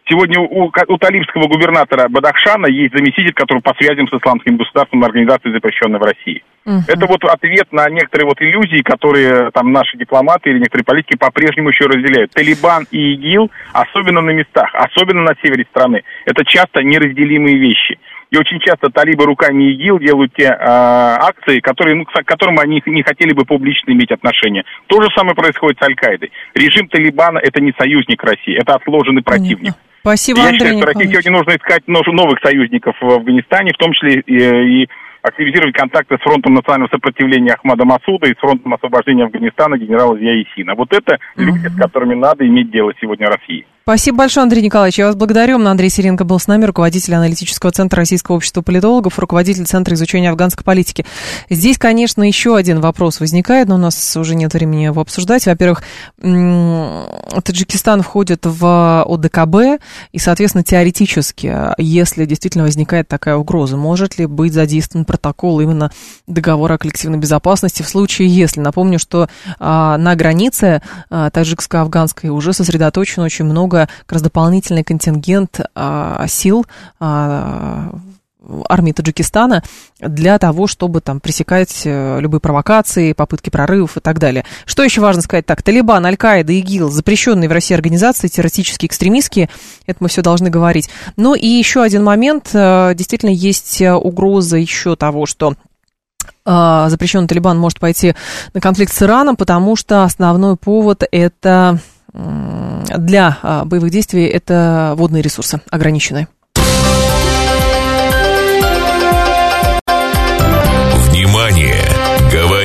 Сегодня у, у талибского губернатора Бадахшана есть заместитель, который по связям с исламским государством организации, запрещенной в России. Мгм. Это вот ответ на некоторые вот иллюзии, которые там наши дипломаты или некоторые политики по-прежнему еще разделяют. Талибан и ИГИЛ, особенно на местах, особенно на севере страны, это часто неразделимые вещи. И очень часто талибы руками ИГИЛ делают те э, акции, которые, ну, к которым они не хотели бы публично иметь отношение. То же самое происходит с Аль-Каидой. Режим Талибана – это не союзник России, это отложенный противник. Понятно. Спасибо, Я Андрей считаю, что России сегодня нужно искать новых союзников в Афганистане, в том числе и, и активизировать контакты с фронтом национального сопротивления Ахмада Масуда и с фронтом освобождения Афганистана генерала Зия Исина. Вот это люди, с которыми надо иметь дело сегодня России. Спасибо большое, Андрей Николаевич. Я вас благодарю. Андрей Сиренко был с нами, руководитель аналитического центра Российского общества политологов, руководитель Центра изучения афганской политики. Здесь, конечно, еще один вопрос возникает, но у нас уже нет времени его обсуждать. Во-первых, Таджикистан входит в ОДКБ, и, соответственно, теоретически, если действительно возникает такая угроза, может ли быть задействован протокол именно договора о коллективной безопасности в случае, если, напомню, что а, на границе а, таджикско-афганской уже сосредоточен очень много, как раз дополнительный контингент а, сил а, армии Таджикистана для того, чтобы там пресекать э, любые провокации, попытки прорывов и так далее. Что еще важно сказать? Так, Талибан, Аль-Каида, ИГИЛ, запрещенные в России организации, террористические, экстремистские, это мы все должны говорить. Ну и еще один момент, э, действительно есть э, угроза еще того, что запрещенный Талибан может пойти на конфликт с Ираном, потому что основной повод это для боевых действий это водные ресурсы ограниченные.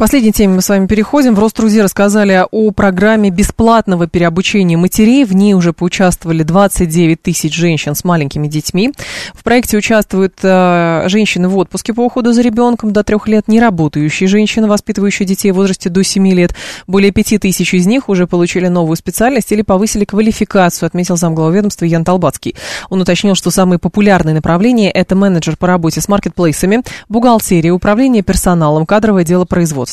Последней теме мы с вами переходим. В Рострузе рассказали о программе бесплатного переобучения матерей. В ней уже поучаствовали 29 тысяч женщин с маленькими детьми. В проекте участвуют э, женщины в отпуске по уходу за ребенком до трех лет, неработающие женщины, воспитывающие детей в возрасте до 7 лет. Более 5 тысяч из них уже получили новую специальность или повысили квалификацию, отметил замглава ведомства Ян Толбацкий. Он уточнил, что самые популярные направления – это менеджер по работе с маркетплейсами, бухгалтерия, управление персоналом, кадровое дело производства.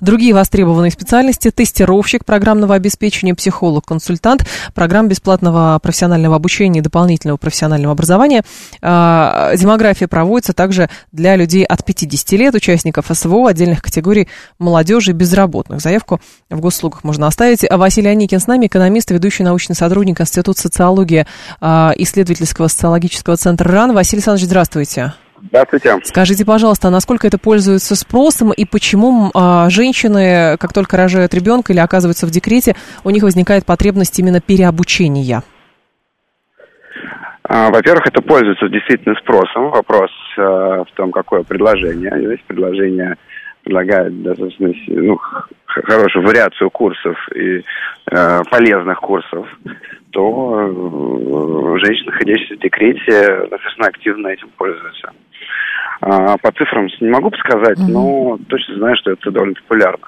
Другие востребованные специальности – тестировщик программного обеспечения, психолог, консультант, программ бесплатного профессионального обучения и дополнительного профессионального образования. А, Демография проводится также для людей от 50 лет, участников СВО, отдельных категорий молодежи и безработных. Заявку в госуслугах можно оставить. Василий Аникин с нами, экономист, ведущий научный сотрудник Института социологии а, исследовательского социологического центра РАН. Василий Александрович, здравствуйте. Здравствуйте. Скажите, пожалуйста, а насколько это пользуется спросом и почему а, женщины, как только рожают ребенка или оказываются в декрете, у них возникает потребность именно переобучения? А, Во-первых, это пользуется действительно спросом. Вопрос э, в том, какое предложение. Здесь предложение предлагает достаточно ну, хорошую вариацию курсов и э, полезных курсов, то э, женщины, находящиеся в декрете, достаточно активно этим пользуются. А, по цифрам не могу сказать, угу. но точно знаю, что это довольно популярно.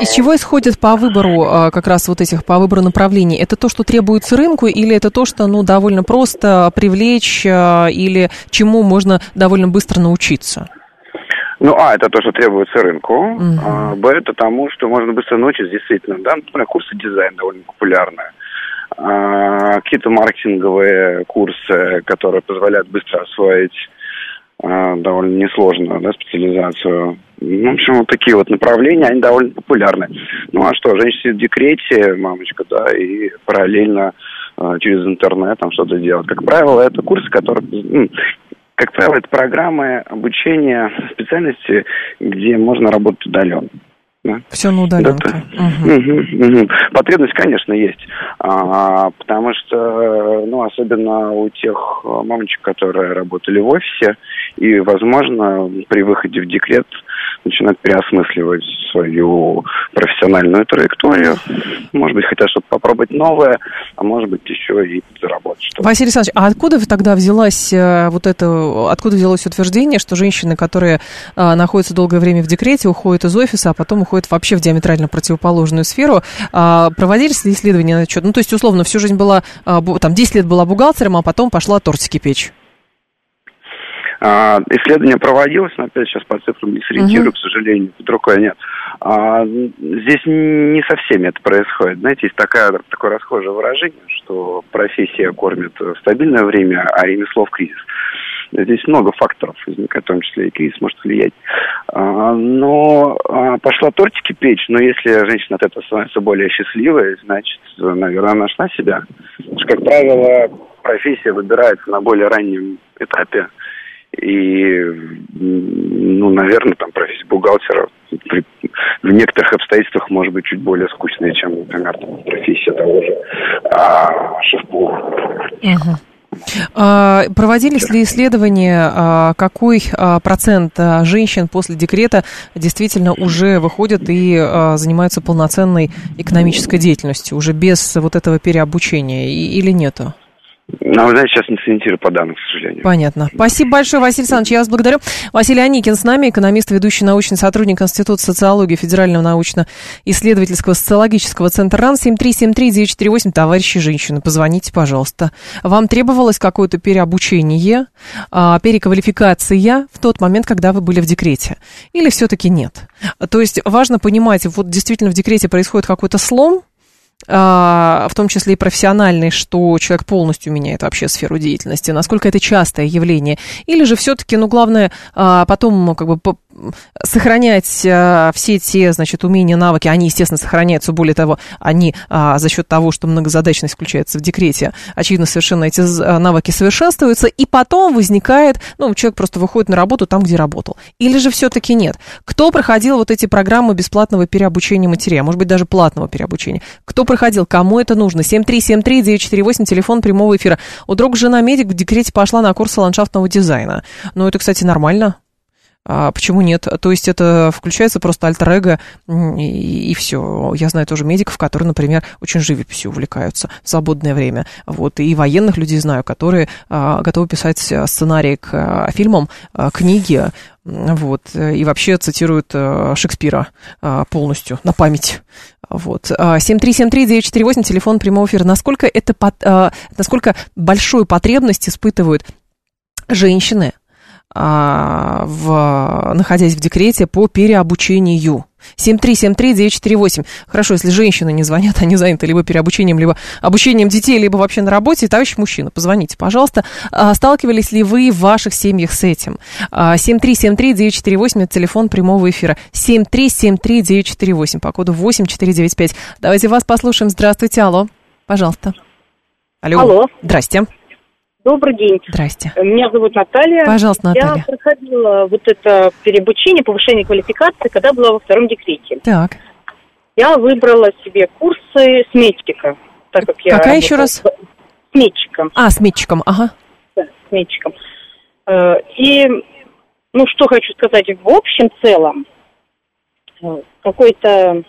Из чего исходит по выбору а, как раз вот этих, по выбору направлений? Это то, что требуется рынку, или это то, что, ну, довольно просто привлечь, а, или чему можно довольно быстро научиться? Ну, а, это то, что требуется рынку. Угу. А, б, это тому, что можно быстро научиться, действительно. Да, например, курсы дизайна довольно популярные. А, какие-то маркетинговые курсы, которые позволяют быстро освоить а, довольно несложную да, специализацию. Ну, в общем, вот такие вот направления, они довольно популярны. Ну, а что, женщина в декрете, мамочка, да, и параллельно а, через интернет там что-то делать. Как правило, это курсы, которые... Как правило, это программы обучения специальности, где можно работать удаленно. Да. Все на удаленке. Угу. Угу, угу. Потребность, конечно, есть. А, потому что, ну, особенно у тех мамочек, которые работали в офисе, и, возможно, при выходе в декрет начинают переосмысливать свою профессиональную траекторию. Может быть, хотят что-то попробовать новое, а может быть, еще и заработать что-то. Василий Александрович, а откуда тогда взялась э, вот это, откуда взялось утверждение, что женщины, которые а, находятся долгое время в декрете, уходят из офиса, а потом уходят вообще в диаметрально противоположную сферу? А, проводились ли исследования на счет? Ну, то есть, условно, всю жизнь была, а, там, 10 лет была бухгалтером, а потом пошла тортики печь. А, исследование проводилось, но опять сейчас по цифрам не сориентирую, угу. к сожалению, под рукой нет. А, здесь не со всеми это происходит. Знаете, есть такая, такое расхожее выражение, что профессия кормит в стабильное время, а ремесло в кризис. Здесь много факторов, в том числе и кризис может влиять. А, но пошла тортики печь, но если женщина от этого становится более счастливой, значит, наверное, нашла себя. Потому что, как правило, профессия выбирается на более раннем этапе, и, ну, наверное, там профессия бухгалтера при, в некоторых обстоятельствах может быть чуть более скучная, чем, например, там, профессия того же а, шеф-повара. Угу. Проводились ли исследования, а, какой а, процент женщин после декрета действительно уже выходят и занимаются полноценной экономической деятельностью, уже без вот этого переобучения или нету? Ну, вы знаете, сейчас не сориентирую по данным, к сожалению. Понятно. Спасибо большое, Василий Александрович. Я вас благодарю. Василий Аникин с нами, экономист, ведущий научный сотрудник Института социологии Федерального научно-исследовательского социологического центра РАН 7373948. Товарищи женщины, позвоните, пожалуйста. Вам требовалось какое-то переобучение, а, переквалификация в тот момент, когда вы были в декрете? Или все-таки нет? То есть важно понимать, вот действительно в декрете происходит какой-то слом, в том числе и профессиональный, что человек полностью меняет вообще сферу деятельности, насколько это частое явление, или же все-таки, ну, главное, а, потом как бы сохранять а, все те, значит, умения, навыки, они, естественно, сохраняются, более того, они за счет того, что многозадачность включается в декрете, очевидно, совершенно эти навыки совершенствуются, и потом возникает, ну, человек просто выходит на работу там, где работал. Или же все-таки нет? Кто проходил вот эти программы бесплатного переобучения материала, может быть, даже платного переобучения? Кто проходил, кому это нужно. 7373948, телефон прямого эфира. У друга жена медик в декрете пошла на курсы ландшафтного дизайна. Ну, это, кстати, нормально. А почему нет? То есть это включается просто альтер и, и все. Я знаю тоже медиков, которые, например, очень живописью увлекаются в свободное время. Вот. И военных людей знаю, которые а, готовы писать сценарии к а, фильмам, а, книги, вот, и вообще цитируют а, Шекспира а, полностью на память. Вот. 7373948, телефон прямого эфира. Насколько это, насколько большую потребность испытывают женщины, а, в, находясь в декрете по переобучению. 7373948. Хорошо, если женщины не звонят, они заняты либо переобучением, либо обучением детей, либо вообще на работе. Товарищ мужчина, позвоните, пожалуйста. А, сталкивались ли вы в ваших семьях с этим? 7373948, а, это телефон прямого эфира. 7373948, по коду 8495. Давайте вас послушаем. Здравствуйте, алло. Пожалуйста. Алло. Алло. Здрасте. Добрый день. Здрасте. Меня зовут Наталья. Пожалуйста, Наталья. Я проходила вот это переобучение, повышение квалификации, когда была во втором декрете. Так. Я выбрала себе курсы сметчика, так как я... Какая еще раз? Сметчиком. А, сметчиком, ага. Да, сметчиком. Э, и, ну, что хочу сказать, в общем целом, какой-то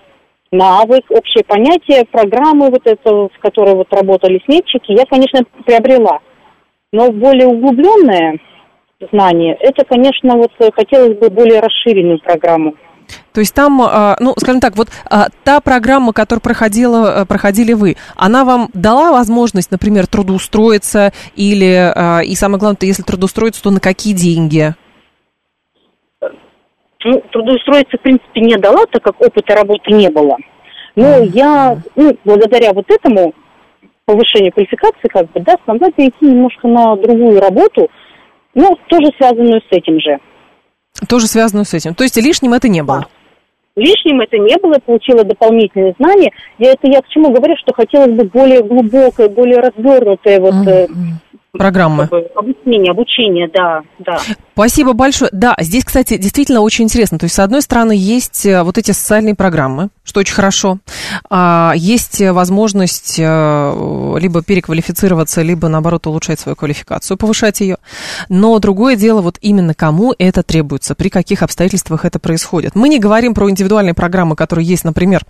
навык, общее понятие, программы вот это, в которой вот работали сметчики, я, конечно, приобрела. Но более углубленное знание, это, конечно, вот хотелось бы более расширенную программу. То есть там, а, ну, скажем так, вот а, та программа, которую проходила, э, проходили вы, она вам дала возможность, например, трудоустроиться или, а, и самое главное, если трудоустроиться, то на какие деньги? Ну, трудоустроиться, в принципе, не дала, так как опыта работы не было. Но mm-hmm. я, ну, благодаря вот этому повышению квалификации, как бы, да, смогла перейти немножко на другую работу, ну, тоже связанную с этим же. Тоже связанную с этим. То есть лишним это не было? Лишним это не было, получила дополнительные знания. Я это я к чему говорю, что хотелось бы более глубокое, более развернутое вот mm-hmm программы. Обучение, обучение, да, да. Спасибо большое. Да, здесь, кстати, действительно очень интересно. То есть, с одной стороны, есть э, вот эти социальные программы, что очень хорошо. А, есть возможность э, либо переквалифицироваться, либо, наоборот, улучшать свою квалификацию, повышать ее. Но другое дело, вот именно кому это требуется, при каких обстоятельствах это происходит. Мы не говорим про индивидуальные программы, которые есть, например,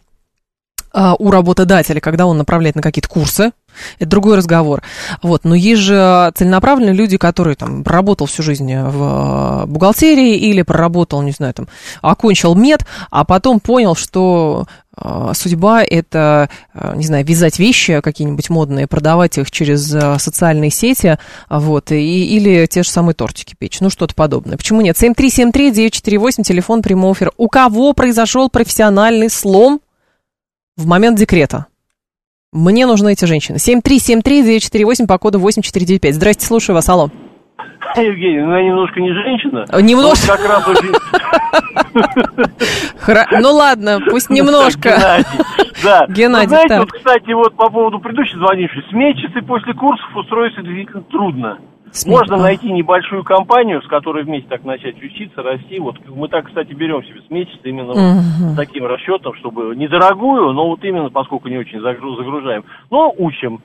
а, у работодателя, когда он направляет на какие-то курсы, это другой разговор. Вот. Но есть же целенаправленные люди, которые там проработал всю жизнь в бухгалтерии или проработал, не знаю, там, окончил мед, а потом понял, что а, судьба это, а, не знаю, вязать вещи какие-нибудь модные, продавать их через социальные сети, вот, и, или те же самые тортики печь, ну, что-то подобное. Почему нет? 7373-948, телефон прямого эфира. У кого произошел профессиональный слом в момент декрета. Мне нужны эти женщины. 7373948 по коду 8495. Здрасте, слушаю вас, алло. Евгений, ну я немножко не женщина. Немножко? Как раз очень... <laughs> Ну ладно, пусть немножко. <laughs> Да. <laughs> Геннадий, Знаете, вот, кстати, вот по поводу предыдущей звонившей, сметчицы после курсов устроиться действительно трудно. Можно найти небольшую компанию, с которой вместе так начать учиться, расти. Вот мы так, кстати, берем себе с месяца именно uh-huh. с таким расчетом, чтобы недорогую, но вот именно поскольку не очень загружаем, но учим.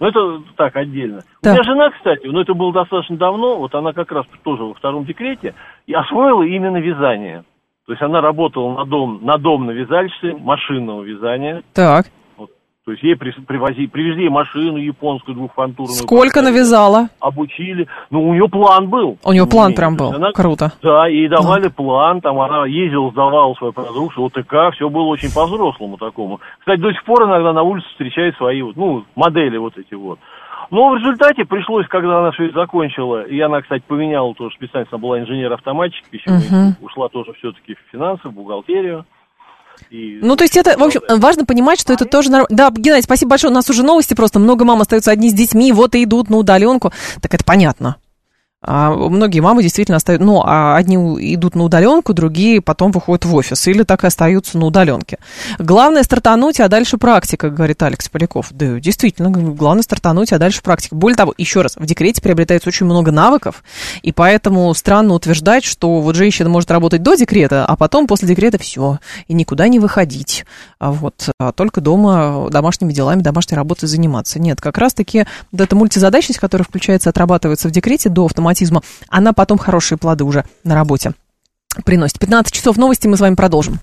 Но это так, отдельно. Да. У меня жена, кстати, но это было достаточно давно, вот она как раз тоже во втором декрете, и освоила именно вязание. То есть она работала на дом, на дом на вязальщице машинного вязания. Так. То есть ей привози, привезли машину японскую двухфантурную. Сколько навязала? Обучили. Ну, у нее план был. У нее план прям был. Она, Круто. Да, ей давали да. план, там она ездила, сдавала свою продукцию, ОТК, все было очень по-взрослому такому. Кстати, до сих пор иногда на улице встречает свои вот, ну, модели вот эти вот. Но в результате пришлось, когда она все это закончила, и она, кстати, поменяла тоже специально, она была инженер-автоматчик, угу. ушла тоже все-таки в финансы, в бухгалтерию. И... Ну, то есть это, в общем, важно понимать, что это тоже нормально. Да, Геннадий, спасибо большое. У нас уже новости просто. Много мам остаются одни с детьми, вот и идут на удаленку. Так это понятно. А многие мамы действительно остаются, ну, а одни идут на удаленку, другие потом выходят в офис или так и остаются на удаленке. Главное стартануть, а дальше практика, говорит Алекс Поляков. Да, действительно, главное стартануть, а дальше практика. Более того, еще раз, в декрете приобретается очень много навыков, и поэтому странно утверждать, что вот женщина может работать до декрета, а потом после декрета все, и никуда не выходить. А вот, а только дома домашними делами, домашней работой заниматься. Нет, как раз-таки вот эта мультизадачность, которая включается, отрабатывается в декрете до автоматизации автоматизма, она потом хорошие плоды уже на работе приносит. 15 часов новости, мы с вами продолжим.